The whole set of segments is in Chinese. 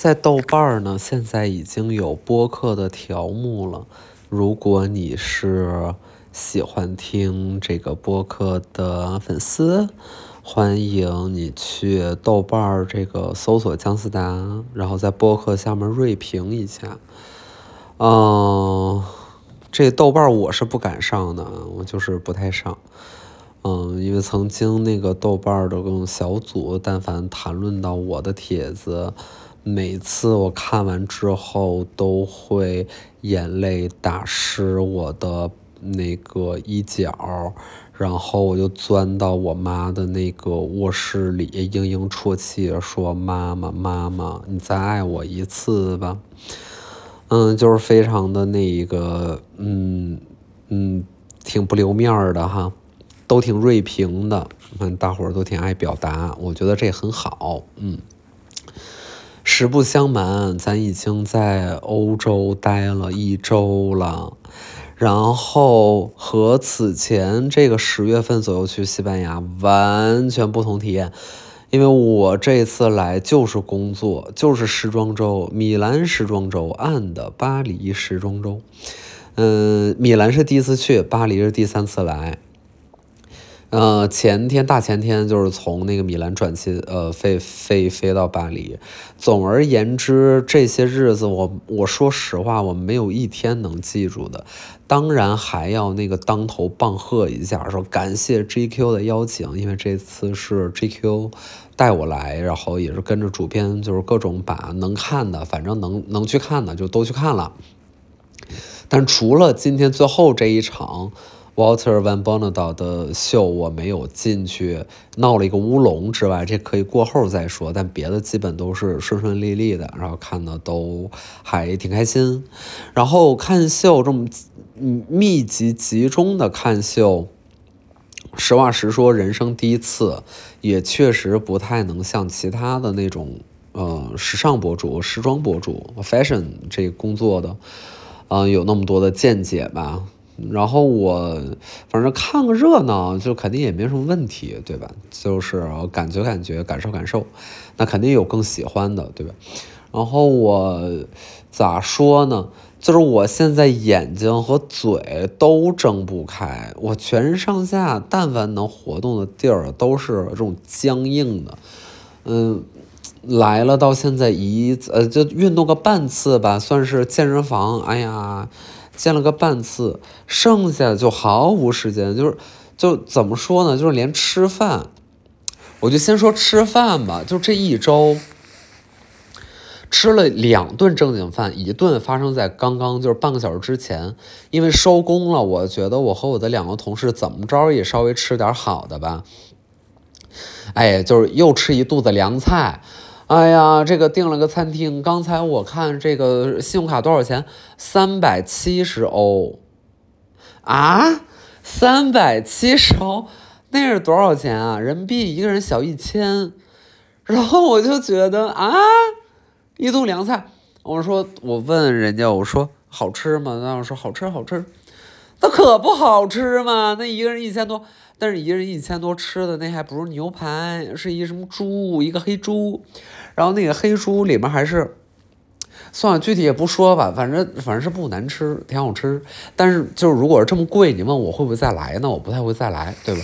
在豆瓣儿呢，现在已经有播客的条目了。如果你是喜欢听这个播客的粉丝，欢迎你去豆瓣儿这个搜索姜思达，然后在播客下面锐评一下。嗯，这豆瓣儿我是不敢上的，我就是不太上。嗯，因为曾经那个豆瓣儿的各种小组，但凡谈论到我的帖子，每次我看完之后都会眼泪打湿我的那个衣角，然后我就钻到我妈的那个卧室里，嘤嘤啜泣说：“妈妈，妈妈，你再爱我一次吧。”嗯，就是非常的那一个，嗯嗯，挺不留面儿的哈。都挺锐评的，看大伙儿都挺爱表达，我觉得这很好。嗯，实不相瞒，咱已经在欧洲待了一周了，然后和此前这个十月份左右去西班牙完全不同体验。因为我这次来就是工作，就是时装周，米兰时装周，and 巴黎时装周。嗯，米兰是第一次去，巴黎是第三次来。呃，前天大前天就是从那个米兰转机，呃，飞飞飞到巴黎。总而言之，这些日子我我说实话，我没有一天能记住的。当然还要那个当头棒喝一下，说感谢 GQ 的邀请，因为这次是 GQ 带我来，然后也是跟着主编，就是各种把能看的，反正能能去看的就都去看了。但除了今天最后这一场。Walter Van Bonnedo 的秀我没有进去，闹了一个乌龙之外，这可以过后再说。但别的基本都是顺顺利利的，然后看的都还挺开心。然后看秀这么密集集中的看秀，实话实说，人生第一次，也确实不太能像其他的那种呃时尚博主、时装博主、fashion 这工作的，嗯，有那么多的见解吧。然后我反正看个热闹，就肯定也没什么问题，对吧？就是感觉感觉，感受感受，那肯定有更喜欢的，对吧？然后我咋说呢？就是我现在眼睛和嘴都睁不开，我全身上下但凡能活动的地儿都是这种僵硬的。嗯，来了到现在一呃，就运动个半次吧，算是健身房。哎呀。见了个半次，剩下就毫无时间，就是就怎么说呢？就是连吃饭，我就先说吃饭吧。就这一周吃了两顿正经饭，一顿发生在刚刚就是半个小时之前，因为收工了。我觉得我和我的两个同事怎么着也稍微吃点好的吧。哎，就是又吃一肚子凉菜。哎呀，这个订了个餐厅，刚才我看这个信用卡多少钱？三百七十欧啊，三百七十欧，那是多少钱啊？人民币一个人小一千，然后我就觉得啊，一顿凉菜，我说我问人家，我说好吃吗？那我说好吃好吃，那可不好吃嘛？那一个人一千多。但是一人一千多吃的那还不是牛排，是一什么猪，一个黑猪，然后那个黑猪里面还是，算了，具体也不说吧，反正反正是不难吃，挺好吃。但是就是如果是这么贵，你问我会不会再来呢？我不太会再来，对吧？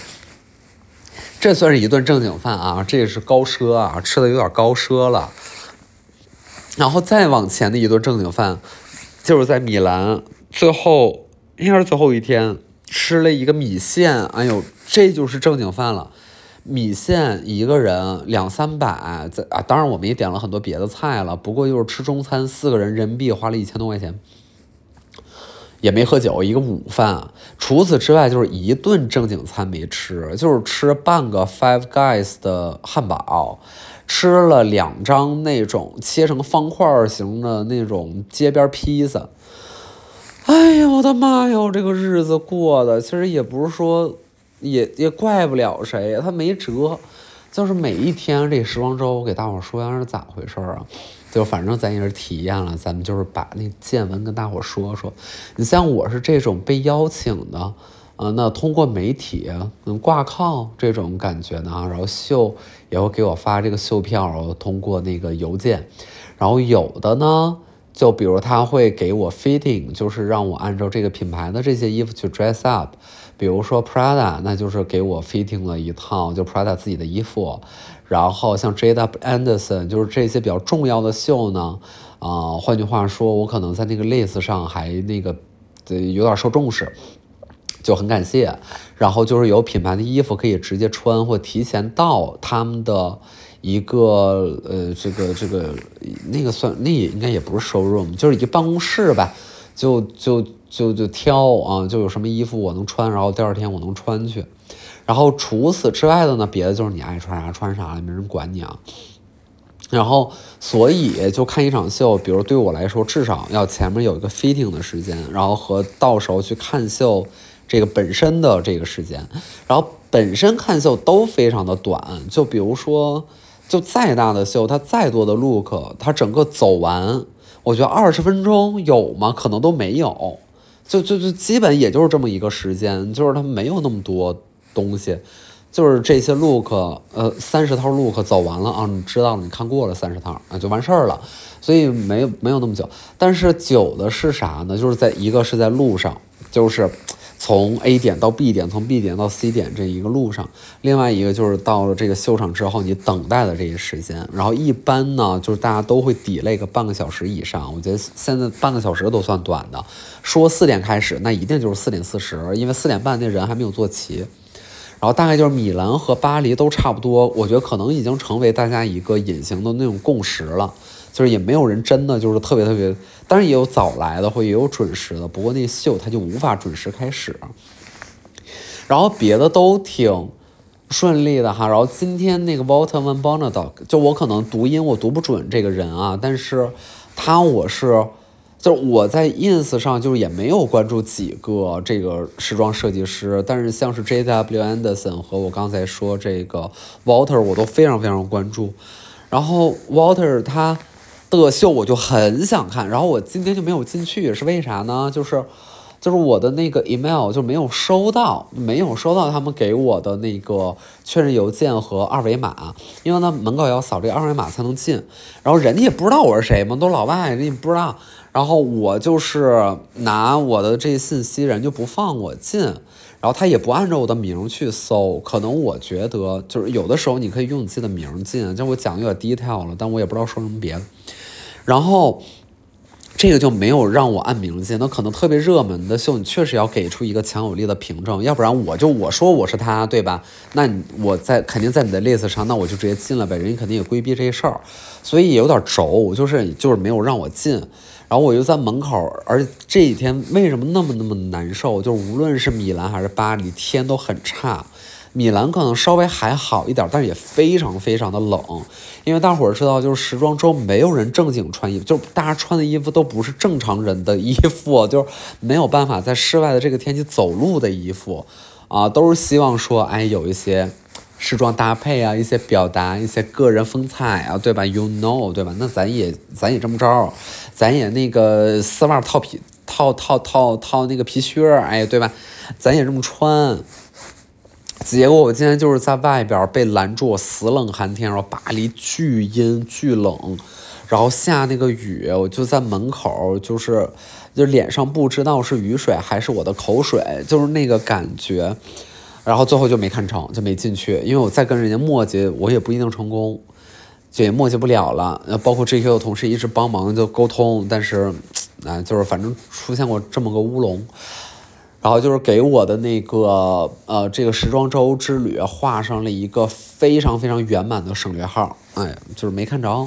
这算是一顿正经饭啊，这也是高奢啊，吃的有点高奢了。然后再往前的一顿正经饭，就是在米兰最后应该是最后一天。吃了一个米线，哎呦，这就是正经饭了。米线一个人两三百，在啊，当然我们也点了很多别的菜了。不过就是吃中餐，四个人人民币花了一千多块钱，也没喝酒，一个午饭。除此之外，就是一顿正经餐没吃，就是吃半个 Five Guys 的汉堡，吃了两张那种切成方块型的那种街边披萨。哎呀，我的妈呀！这个日子过的其实也不是说，也也怪不了谁，他没辙。就是每一天这时装周，我给大伙说一下是咋回事儿啊？就反正咱也是体验了，咱们就是把那见闻跟大伙说说。你像我是这种被邀请的，呃，那通过媒体嗯挂靠这种感觉呢，然后秀也会给我发这个秀票，然后通过那个邮件，然后有的呢。就比如他会给我 fitting，就是让我按照这个品牌的这些衣服去 dress up。比如说 Prada，那就是给我 fitting 了一套就 Prada 自己的衣服。然后像 J W Anderson，就是这些比较重要的秀呢，啊，换句话说，我可能在那个 list 上还那个呃有点受重视，就很感谢。然后就是有品牌的衣服可以直接穿或提前到他们的。一个呃，这个这个那个算那也应该也不是 showroom，就是一办公室吧，就就就就挑啊，就有什么衣服我能穿，然后第二天我能穿去。然后除此之外的呢，别的就是你爱穿啥穿啥了，没人管你啊。然后所以就看一场秀，比如对我来说，至少要前面有一个 fitting 的时间，然后和到时候去看秀这个本身的这个时间，然后本身看秀都非常的短，就比如说。就再大的秀，它再多的 look，它整个走完，我觉得二十分钟有吗？可能都没有，就就就基本也就是这么一个时间，就是它没有那么多东西，就是这些 look，呃，三十套 look 走完了啊，你知道了，你看过了三十套啊，就完事儿了，所以没没有那么久。但是久的是啥呢？就是在一个是在路上，就是。从 A 点到 B 点，从 B 点到 C 点这一个路上，另外一个就是到了这个秀场之后，你等待的这一时间。然后一般呢，就是大家都会抵那个半个小时以上。我觉得现在半个小时都算短的。说四点开始，那一定就是四点四十，因为四点半那人还没有坐齐。然后大概就是米兰和巴黎都差不多，我觉得可能已经成为大家一个隐形的那种共识了。就是也没有人真的就是特别特别，当然也有早来的，或也有准时的。不过那秀他就无法准时开始。然后别的都挺顺利的哈。然后今天那个 Walter Van Bonadog，就我可能读音我读不准这个人啊，但是他我是就是我在 ins 上就是也没有关注几个这个时装设计师，但是像是 J W Anderson 和我刚才说这个 Walter 我都非常非常关注。然后 Walter 他。的秀我就很想看，然后我今天就没有进去，是为啥呢？就是，就是我的那个 email 就没有收到，没有收到他们给我的那个确认邮件和二维码，因为呢门口要扫这个二维码才能进，然后人家也不知道我是谁嘛，都老外，人家不知道，然后我就是拿我的这信息，人就不放我进，然后他也不按照我的名去搜，可能我觉得就是有的时候你可以用你自己的名进，就我讲有点 detail 了，但我也不知道说什么别的。然后，这个就没有让我按名进。那可能特别热门的秀，你确实要给出一个强有力的凭证，要不然我就我说我是他，对吧？那我在肯定在你的 list 上，那我就直接进了呗。人家肯定也规避这事儿，所以也有点轴，就是就是没有让我进。然后我就在门口，而且这几天为什么那么那么难受？就无论是米兰还是巴黎，天都很差。米兰可能稍微还好一点，但是也非常非常的冷，因为大伙儿知道，就是时装周没有人正经穿衣服，就大家穿的衣服都不是正常人的衣服，就没有办法在室外的这个天气走路的衣服，啊，都是希望说，哎，有一些时装搭配啊，一些表达一些个人风采啊，对吧？You know，对吧？那咱也咱也这么着，咱也那个丝袜套皮套套套套那个皮靴，哎，对吧？咱也这么穿。结果我今天就是在外边被拦住，死冷寒天，然后巴黎巨阴巨冷，然后下那个雨，我就在门口，就是就脸上不知道是雨水还是我的口水，就是那个感觉，然后最后就没看成，就没进去，因为我再跟人家磨叽，我也不一定成功，就也磨叽不了了。那包括 GQ 的同事一直帮忙就沟通，但是，啊，就是反正出现过这么个乌龙。然后就是给我的那个呃，这个时装周之旅画上了一个非常非常圆满的省略号，哎，就是没看着。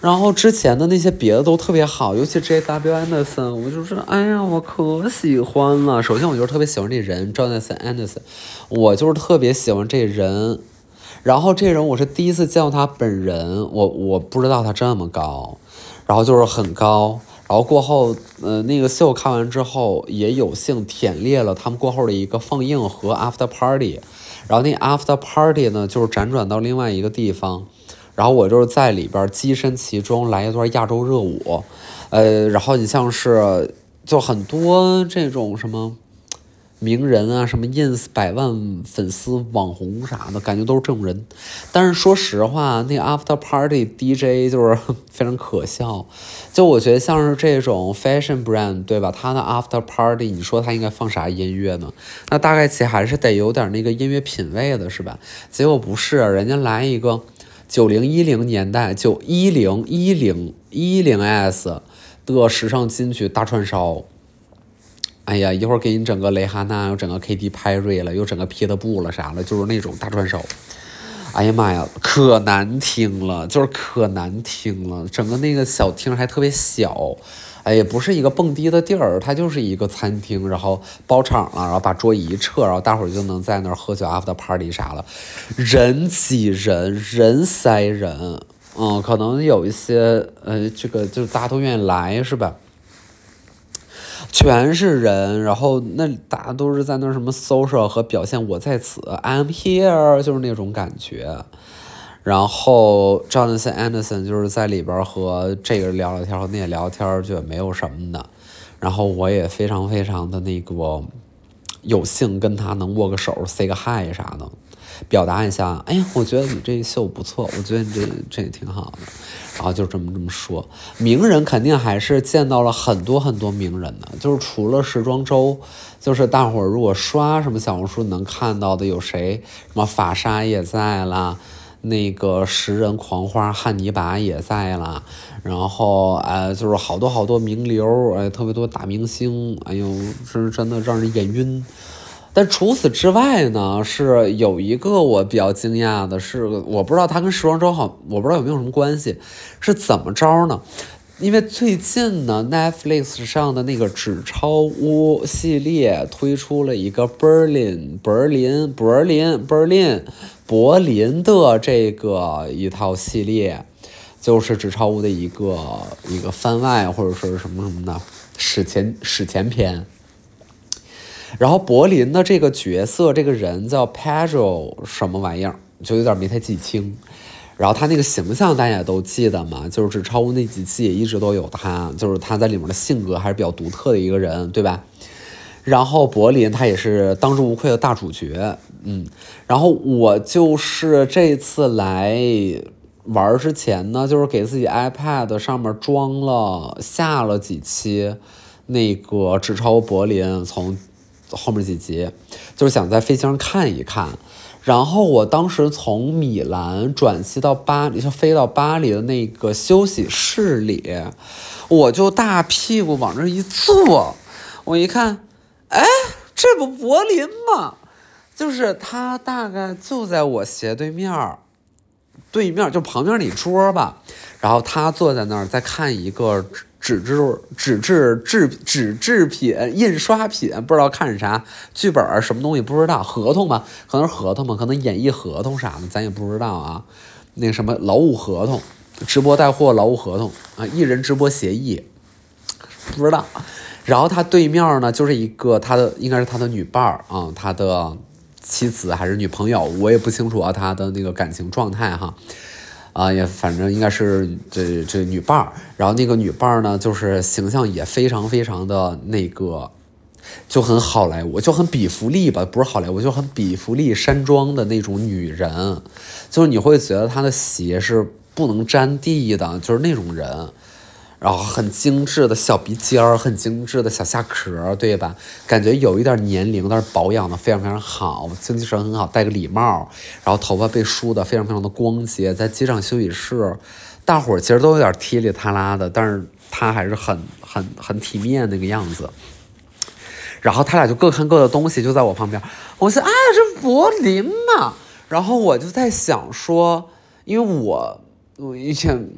然后之前的那些别的都特别好，尤其 J W Anderson，我就是哎呀，我可喜欢了。首先我就是特别喜欢这人，Jonathan Anderson，我就是特别喜欢这人。然后这人我是第一次见到他本人，我我不知道他这么高，然后就是很高。然后过后，呃，那个秀看完之后，也有幸舔列了他们过后的一个放映和 after party。然后那 after party 呢，就是辗转到另外一个地方，然后我就是在里边跻身其中，来一段亚洲热舞。呃，然后你像是就很多这种什么，名人啊，什么 ins 百万粉丝网红啥的，感觉都是这种人。但是说实话，那 after party DJ 就是 非常可笑。就我觉得像是这种 fashion brand 对吧？他的 after party，你说他应该放啥音乐呢？那大概其还是得有点那个音乐品味的是吧？结果不是，人家来一个九零一零年代，就一零一零一零 s 的时尚金曲大串烧。哎呀，一会儿给你整个蕾哈娜，又整个 Katy Perry 了，又整个皮特布了啥了，就是那种大串烧。哎呀妈呀，可难听了，就是可难听了。整个那个小厅还特别小，哎也，不是一个蹦迪的地儿，它就是一个餐厅，然后包场了，然后把桌椅一撤，然后大伙儿就能在那儿喝酒 after party 啥了，人挤人，人塞人，嗯，可能有一些呃，这个就是大家都愿意来是吧？全是人，然后那大家都是在那什么 social 和表现我在此，I'm here，就是那种感觉。然后 Jonathan Anderson 就是在里边和这个聊聊天和那个聊天，就也没有什么的。然后我也非常非常的那个有幸跟他能握个手，say 个 hi 啥的。表达一下，哎呀，我觉得你这秀不错，我觉得你这这也挺好的，然后就这么这么说。名人肯定还是见到了很多很多名人的，就是除了时装周，就是大伙儿如果刷什么小红书能看到的有谁，什么法莎也在啦，那个食人狂花汉尼拔也在啦，然后呃，就是好多好多名流，哎，特别多大明星，哎呦，是真的让人眼晕。但除此之外呢，是有一个我比较惊讶的，是我不知道它跟时装周好，我不知道有没有什么关系，是怎么着呢？因为最近呢，Netflix 上的那个纸钞屋系列推出了一个 Berlin Berlin Berlin Berlin 柏林的这个一套系列，就是纸钞屋的一个一个番外或者说是什么什么的史前史前篇。然后柏林的这个角色，这个人叫 Pedro 什么玩意儿，就有点没太记清。然后他那个形象大家也都记得嘛，就是纸钞屋那几期也一直都有他，就是他在里面的性格还是比较独特的一个人，对吧？然后柏林他也是当之无愧的大主角，嗯。然后我就是这次来玩之前呢，就是给自己 iPad 上面装了下了几期那个纸钞柏林从。后面几集就是想在飞机上看一看，然后我当时从米兰转机到巴黎，就飞到巴黎的那个休息室里，我就大屁股往这一坐，我一看，哎，这不柏林吗？就是他大概就在我斜对面儿，对面就旁边那桌吧，然后他坐在那儿在看一个。纸质纸质制纸制品印刷品不知道看啥剧本儿什么东西不知道合同吧可能是合同吧可能演绎合同啥的咱也不知道啊那什么劳务合同直播带货劳务合同啊艺人直播协议。不知道。然后他对面呢就是一个他的应该是他的女伴儿啊他的妻子还是女朋友我也不清楚啊他的那个感情状态哈。啊，也反正应该是这这女伴儿，然后那个女伴儿呢，就是形象也非常非常的那个，就很好莱坞，就很比弗利吧，不是好莱坞，就很比弗利山庄的那种女人，就是你会觉得她的鞋是不能沾地的，就是那种人。然后很精致的小鼻尖儿，很精致的小下壳，对吧？感觉有一点年龄，但是保养的非常非常好，精气神很好，戴个礼帽，然后头发被梳的非常非常的光洁，在机场休息室，大伙儿其实都有点踢里踏拉的，但是他还是很很很体面那个样子。然后他俩就各看各的东西，就在我旁边，我说啊，这柏林嘛。然后我就在想说，因为我我以前。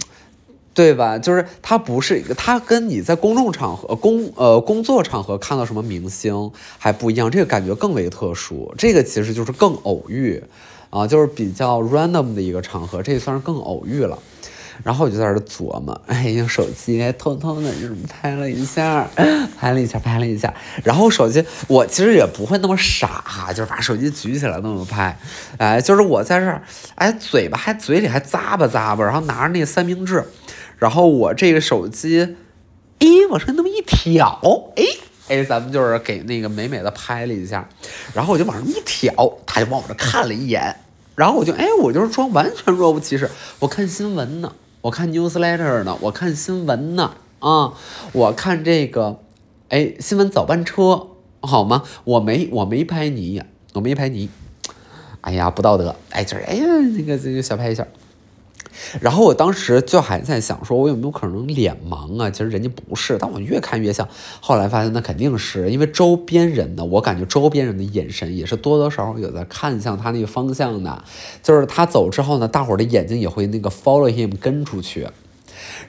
对吧？就是他不是一个，他跟你在公众场合、工呃工作场合看到什么明星还不一样，这个感觉更为特殊。这个其实就是更偶遇，啊，就是比较 random 的一个场合，这也算是更偶遇了。然后我就在这琢磨，哎，用手机偷偷的就拍了一下，拍了一下，拍了一下。然后手机我其实也不会那么傻哈，就是把手机举起来那么拍，哎，就是我在这儿，哎，嘴巴还嘴里还咂巴咂巴，然后拿着那三明治。然后我这个手机，哎，往上那么一挑，哎，哎，咱们就是给那个美美的拍了一下，然后我就往上一挑，他就往我这看了一眼，然后我就哎，我就是装完全若无其事，我看新闻呢，我看 newsletter 呢，我看新闻呢，啊，我看这个，哎，新闻早班车好吗？我没我没拍你，我没拍你。哎呀，不道德！哎，就是哎呀，那个这个小拍一下。然后我当时就还在想，说我有没有可能脸盲啊？其实人家不是，但我越看越像。后来发现那肯定是因为周边人呢，我感觉周边人的眼神也是多多少少有在看向他那个方向的。就是他走之后呢，大伙的眼睛也会那个 follow him 跟出去。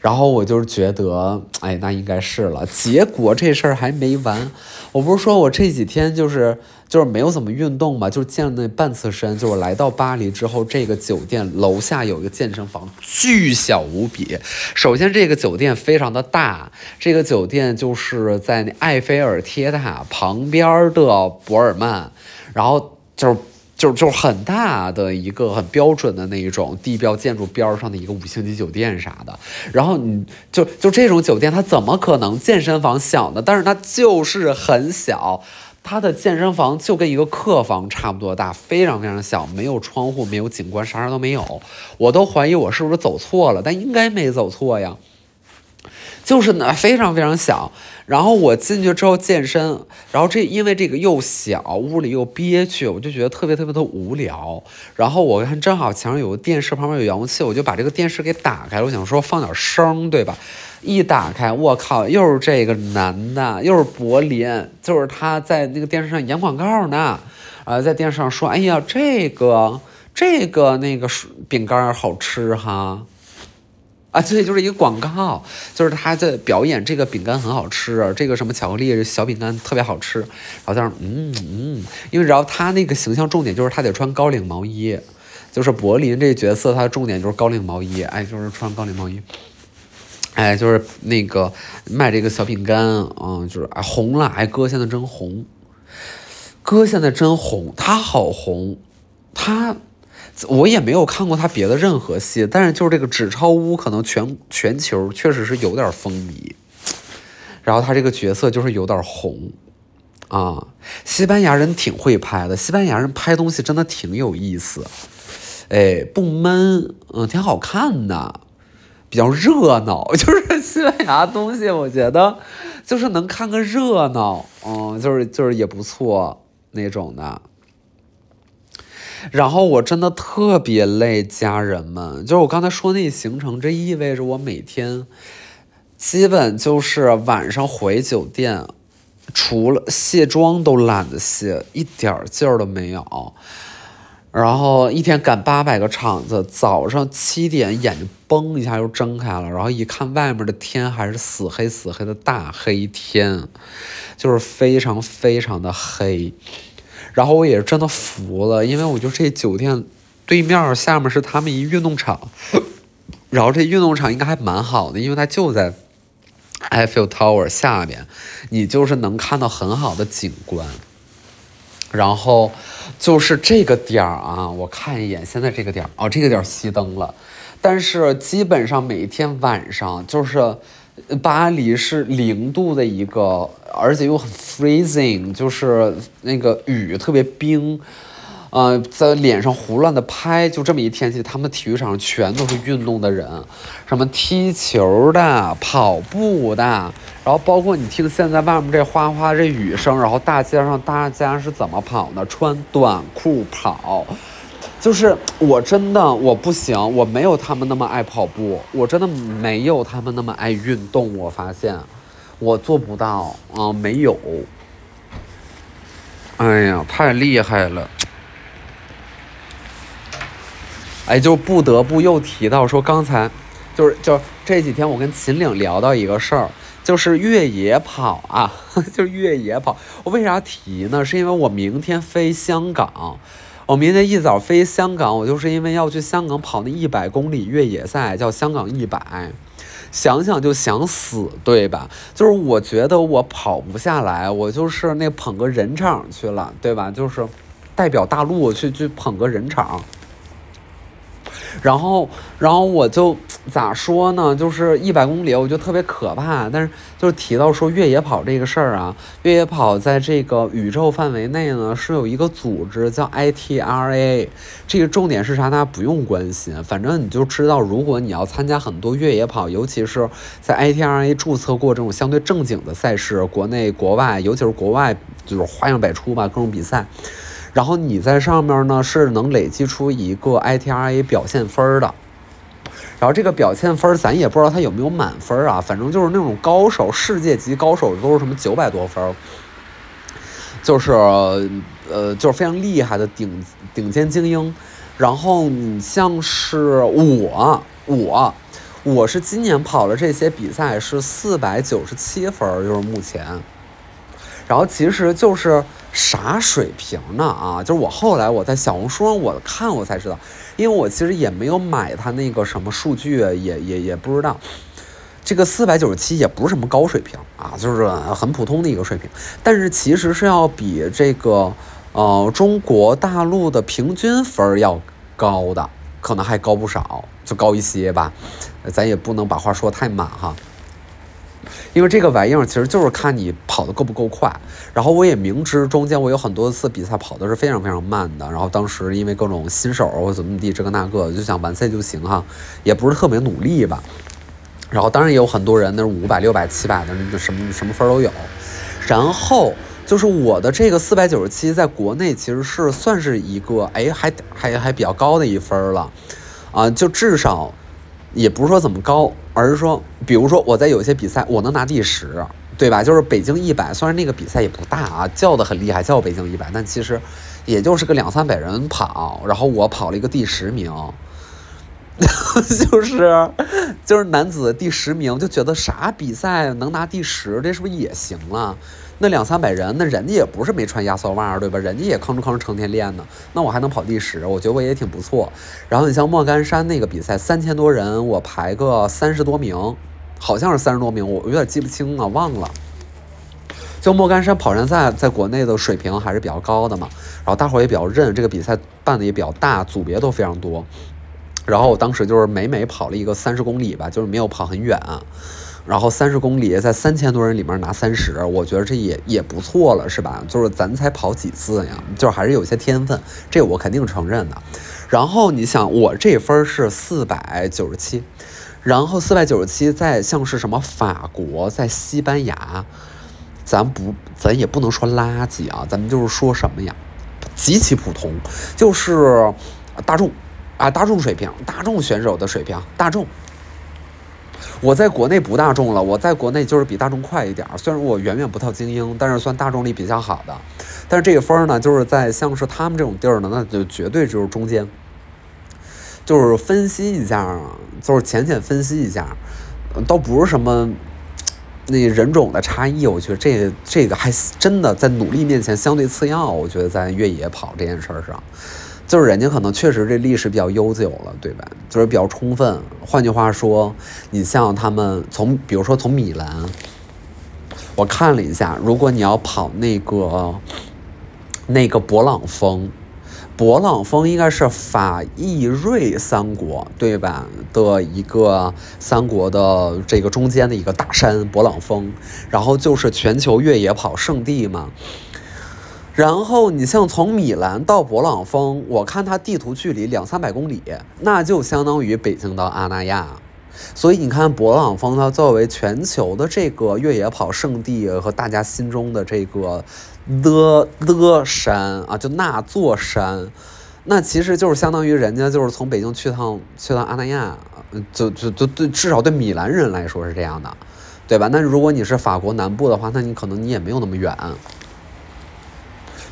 然后我就觉得，哎，那应该是了。结果这事儿还没完，我不是说我这几天就是就是没有怎么运动嘛，就健了那半次身。就我来到巴黎之后，这个酒店楼下有一个健身房，巨小无比。首先，这个酒店非常的大，这个酒店就是在那埃菲尔铁塔旁边的博尔曼，然后就是。就就很大的一个很标准的那一种地标建筑边上的一个五星级酒店啥的，然后你就就这种酒店，它怎么可能健身房小呢？但是它就是很小，它的健身房就跟一个客房差不多大，非常非常小，没有窗户，没有景观，啥啥都没有。我都怀疑我是不是走错了，但应该没走错呀。就是呢，非常非常小。然后我进去之后健身，然后这因为这个又小，屋里又憋屈，我就觉得特别特别的无聊。然后我看正好墙上有个电视，旁边有遥控器，我就把这个电视给打开了。我想说放点声，对吧？一打开，我靠，又是这个男的，又是柏林，就是他在那个电视上演广告呢。啊，在电视上说：“哎呀，这个这个那个饼干好吃哈。”啊，这就是一个广告，就是他在表演这个饼干很好吃，这个什么巧克力小饼干特别好吃，然后在那嗯嗯，因为然后他那个形象重点就是他得穿高领毛衣，就是柏林这角色他的重点就是高领毛衣，哎，就是穿高领毛衣，哎，就是那个卖这个小饼干，嗯，就是哎红了，哎哥现在真红，哥现在真红，他好红，他。我也没有看过他别的任何戏，但是就是这个纸钞屋可能全全球确实是有点风靡，然后他这个角色就是有点红，啊，西班牙人挺会拍的，西班牙人拍东西真的挺有意思，哎，不闷，嗯，挺好看的，比较热闹，就是西班牙东西，我觉得就是能看个热闹，嗯，就是就是也不错那种的。然后我真的特别累，家人们，就是我刚才说那行程，这意味着我每天基本就是晚上回酒店，除了卸妆都懒得卸，一点劲儿都没有。然后一天赶八百个场子，早上七点眼睛嘣一下又睁开了，然后一看外面的天还是死黑死黑的大黑天，就是非常非常的黑。然后我也是真的服了，因为我就这酒店对面下面是他们一运动场，然后这运动场应该还蛮好的，因为它就在 Eiffel Tower 下边，你就是能看到很好的景观。然后就是这个点儿啊，我看一眼，现在这个点儿哦，这个点儿熄灯了，但是基本上每天晚上就是。巴黎是零度的一个，而且又很 freezing，就是那个雨特别冰，呃，在脸上胡乱的拍，就这么一天气，他们体育场上全都是运动的人，什么踢球的、跑步的，然后包括你听现在外面这哗哗这雨声，然后大街上大家是怎么跑呢？穿短裤跑。就是我真的我不行，我没有他们那么爱跑步，我真的没有他们那么爱运动。我发现我做不到啊，没有。哎呀，太厉害了！哎，就不得不又提到说，刚才就是就这几天我跟秦岭聊到一个事儿，就是越野跑啊，就是越野跑。我为啥提呢？是因为我明天飞香港。我明天一早飞香港，我就是因为要去香港跑那一百公里越野赛，叫香港一百。想想就想死，对吧？就是我觉得我跑不下来，我就是那捧个人场去了，对吧？就是代表大陆去去捧个人场。然后，然后我就咋说呢？就是一百公里，我觉得特别可怕。但是，就是提到说越野跑这个事儿啊，越野跑在这个宇宙范围内呢，是有一个组织叫 ITRA。这个重点是啥？大家不用关心，反正你就知道，如果你要参加很多越野跑，尤其是在 ITRA 注册过这种相对正经的赛事，国内国外，尤其是国外，就是花样百出吧，各种比赛。然后你在上面呢是能累积出一个 ITRA 表现分的，然后这个表现分咱也不知道它有没有满分啊，反正就是那种高手，世界级高手都是什么九百多分，就是呃就是非常厉害的顶顶尖精英。然后你像是我我我是今年跑了这些比赛是四百九十七分，就是目前。然后其实就是啥水平呢啊？就是我后来我在小红书上我看我才知道，因为我其实也没有买它那个什么数据，也也也不知道。这个四百九十七也不是什么高水平啊，就是很普通的一个水平。但是其实是要比这个呃中国大陆的平均分要高的，可能还高不少，就高一些吧。咱也不能把话说太满哈。因为这个玩意儿其实就是看你跑得够不够快，然后我也明知中间我有很多次比赛跑的是非常非常慢的，然后当时因为各种新手或怎么地这个那个，就想完赛就行哈，也不是特别努力吧。然后当然也有很多人那五百、六百、七百的那什么什么分都有。然后就是我的这个四百九十七，在国内其实是算是一个哎还还还比较高的一分了，啊，就至少。也不是说怎么高，而是说，比如说我在有一些比赛我能拿第十，对吧？就是北京一百，虽然那个比赛也不大啊，叫的很厉害，叫北京一百，但其实也就是个两三百人跑，然后我跑了一个第十名，就是就是男子第十名，就觉得啥比赛能拿第十，这是不是也行了？那两三百人，那人家也不是没穿压缩袜，对吧？人家也吭哧吭哧成天练呢。那我还能跑第十，我觉得我也挺不错。然后你像莫干山那个比赛，三千多人，我排个三十多名，好像是三十多名，我有点记不清了，忘了。就莫干山跑山赛在国内的水平还是比较高的嘛，然后大伙也比较认，这个比赛办的也比较大，组别都非常多。然后我当时就是每每跑了一个三十公里吧，就是没有跑很远。然后三十公里在三千多人里面拿三十，我觉得这也也不错了，是吧？就是咱才跑几次呀，就还是有些天分，这我肯定承认的。然后你想，我这分是四百九十七，然后四百九十七在像是什么法国，在西班牙，咱不咱也不能说垃圾啊，咱们就是说什么呀？极其普通，就是大众啊，大众水平，大众选手的水平，大众。我在国内不大众了，我在国内就是比大众快一点儿。虽然我远远不到精英，但是算大众力比较好的。但是这个分儿呢，就是在像是他们这种地儿呢，那就绝对就是中间。就是分析一下，就是浅浅分析一下，都不是什么那人种的差异。我觉得这这个还真的在努力面前相对次要。我觉得在越野跑这件事儿上。就是人家可能确实这历史比较悠久了，对吧？就是比较充分。换句话说，你像他们从，比如说从米兰，我看了一下，如果你要跑那个那个勃朗峰，勃朗峰应该是法意瑞三国，对吧？的一个三国的这个中间的一个大山，勃朗峰，然后就是全球越野跑圣地嘛。然后你像从米兰到勃朗峰，我看它地图距离两三百公里，那就相当于北京到阿那亚。所以你看勃朗峰，它作为全球的这个越野跑圣地和大家心中的这个的的山啊，就那座山，那其实就是相当于人家就是从北京去趟去趟阿那亚，就就就对，至少对米兰人来说是这样的，对吧？那如果你是法国南部的话，那你可能你也没有那么远。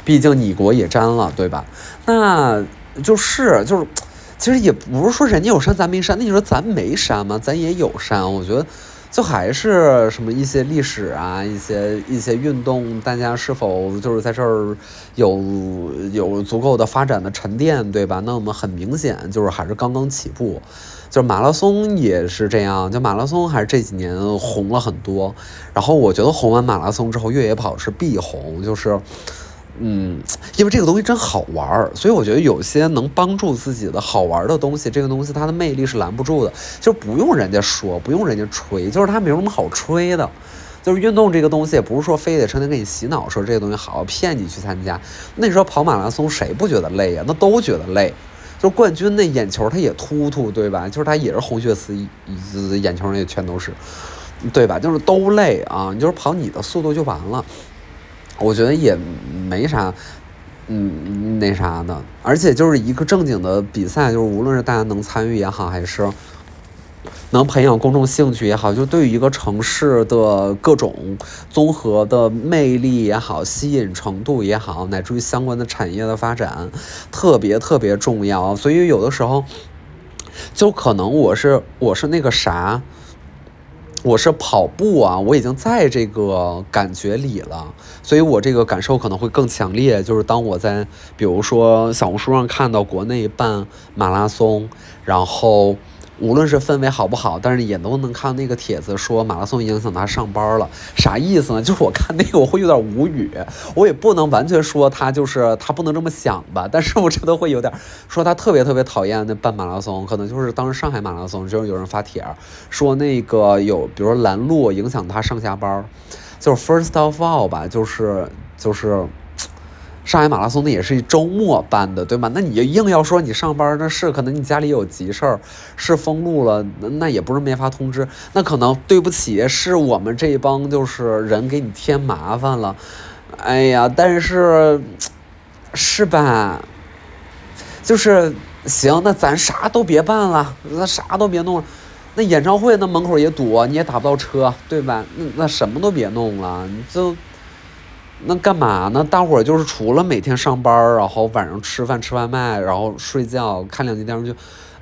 毕竟你国也沾了，对吧？那就是就是，其实也不是说人家有山咱没山，那你说咱没山吗？咱也有山。我觉得，就还是什么一些历史啊，一些一些运动，大家是否就是在这儿有有足够的发展的沉淀，对吧？那我们很明显就是还是刚刚起步，就是马拉松也是这样，就马拉松还是这几年红了很多。然后我觉得红完马拉松之后，越野跑是必红，就是。嗯，因为这个东西真好玩儿，所以我觉得有些能帮助自己的好玩的东西，这个东西它的魅力是拦不住的，就不用人家说，不用人家吹，就是它没有什么好吹的。就是运动这个东西，也不是说非得成天给你洗脑说这个东西好，骗你去参加。那时候跑马拉松谁不觉得累呀？那都觉得累。就是冠军那眼球他也突突，对吧？就是他也是红血丝，眼球那全都是，对吧？就是都累啊，你就是跑你的速度就完了。我觉得也没啥，嗯，那啥的。而且就是一个正经的比赛，就是无论是大家能参与也好，还是。能培养公众兴趣也好，就对于一个城市的各种综合的魅力也好、吸引程度也好，乃至于相关的产业的发展，特别特别重要。所以有的时候，就可能我是我是那个啥，我是跑步啊，我已经在这个感觉里了，所以我这个感受可能会更强烈。就是当我在比如说小红书上看到国内办马拉松，然后。无论是氛围好不好，但是也都能看那个帖子说马拉松影响他上班了，啥意思呢？就是我看那个我会有点无语，我也不能完全说他就是他不能这么想吧，但是我真的会有点说他特别特别讨厌那办马拉松，可能就是当时上海马拉松就是有人发帖说那个有比如说拦路影响他上下班，就是 first of all 吧，就是就是。上海马拉松那也是周末办的，对吗？那你就硬要说你上班那是可能你家里有急事儿，是封路了，那也不是没法通知，那可能对不起，是我们这帮就是人给你添麻烦了，哎呀，但是是吧？就是行，那咱啥都别办了，那啥都别弄了，那演唱会那门口也堵，你也打不到车，对吧？那那什么都别弄了，你就。那干嘛呢？大伙儿就是除了每天上班，然后晚上吃饭吃外卖，然后睡觉看两集电视剧，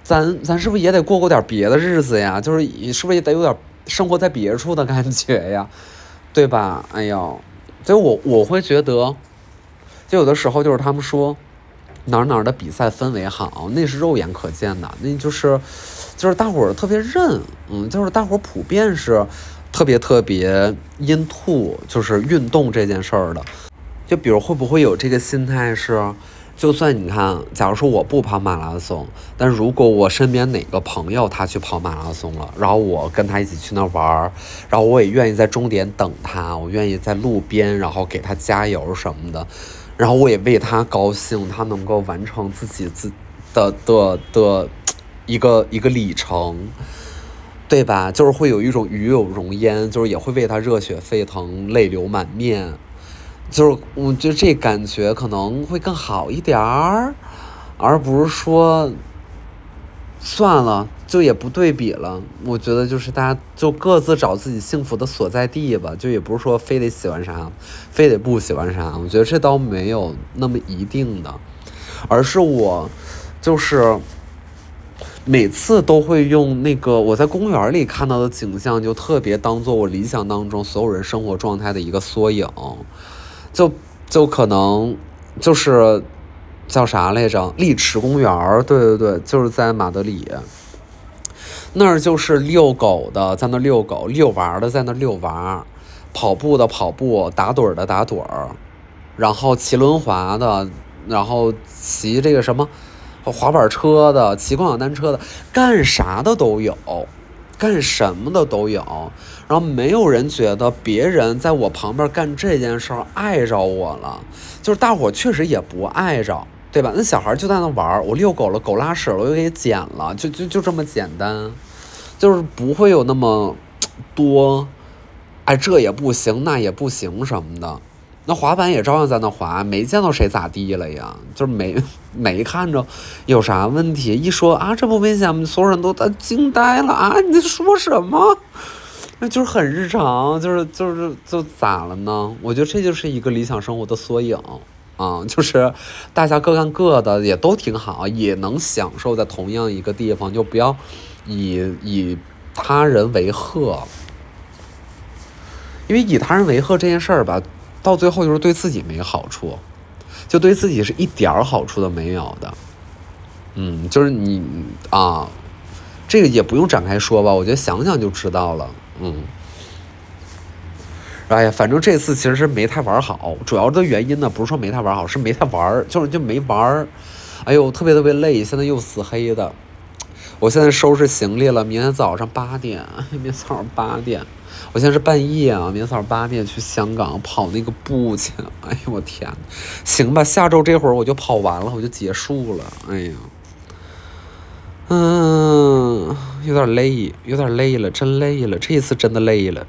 咱咱是不是也得过过点别的日子呀？就是是不是也得有点生活在别处的感觉呀？对吧？哎呀，所以我我会觉得，就有的时候就是他们说哪儿哪儿的比赛氛围好，那是肉眼可见的，那就是就是大伙儿特别认，嗯，就是大伙儿普遍是。特别特别 into 就是运动这件事儿的，就比如会不会有这个心态是，就算你看，假如说我不跑马拉松，但如果我身边哪个朋友他去跑马拉松了，然后我跟他一起去那玩儿，然后我也愿意在终点等他，我愿意在路边然后给他加油什么的，然后我也为他高兴，他能够完成自己自的的的一个一个里程。对吧？就是会有一种与有容焉，就是也会为他热血沸腾、泪流满面，就是我觉得这感觉可能会更好一点儿，而不是说算了就也不对比了。我觉得就是大家就各自找自己幸福的所在地吧，就也不是说非得喜欢啥，非得不喜欢啥。我觉得这倒没有那么一定的，而是我就是。每次都会用那个我在公园里看到的景象，就特别当做我理想当中所有人生活状态的一个缩影，就就可能就是叫啥来着？丽池公园，对对对，就是在马德里那儿，就是遛狗的在那遛狗，遛娃的在那遛娃，跑步的跑步，打盹的打盹儿，然后骑轮滑的，然后骑这个什么。滑板车的，骑共享单车的，干啥的都有，干什么的都有。然后没有人觉得别人在我旁边干这件事儿碍着我了，就是大伙确实也不碍着，对吧？那小孩就在那玩儿，我遛狗了，狗拉屎了，我又给捡了，就就就这么简单，就是不会有那么多，哎，这也不行，那也不行什么的。那滑板也照样在那滑，没见到谁咋地了呀？就是没没看着有啥问题。一说啊，这不危险吗？所有人都惊呆了啊！你在说什么？那就是很日常，就是就是就咋了呢？我觉得这就是一个理想生活的缩影啊！就是大家各干各的，也都挺好，也能享受在同样一个地方，就不要以以他人为贺，因为以他人为贺这件事儿吧。到最后就是对自己没好处，就对自己是一点儿好处都没有的。嗯，就是你啊，这个也不用展开说吧，我觉得想想就知道了。嗯，哎呀，反正这次其实是没太玩好，主要的原因呢不是说没太玩好，是没太玩，就是就没玩。哎呦，特别特别累，现在又死黑的。我现在收拾行李了，明天早上八点，明天早上八点，我现在是半夜啊，明天早上八点去香港跑那个步去。哎呦我天，行吧，下周这会儿我就跑完了，我就结束了。哎呀，嗯，有点累，有点累了，真累了，这一次真的累了。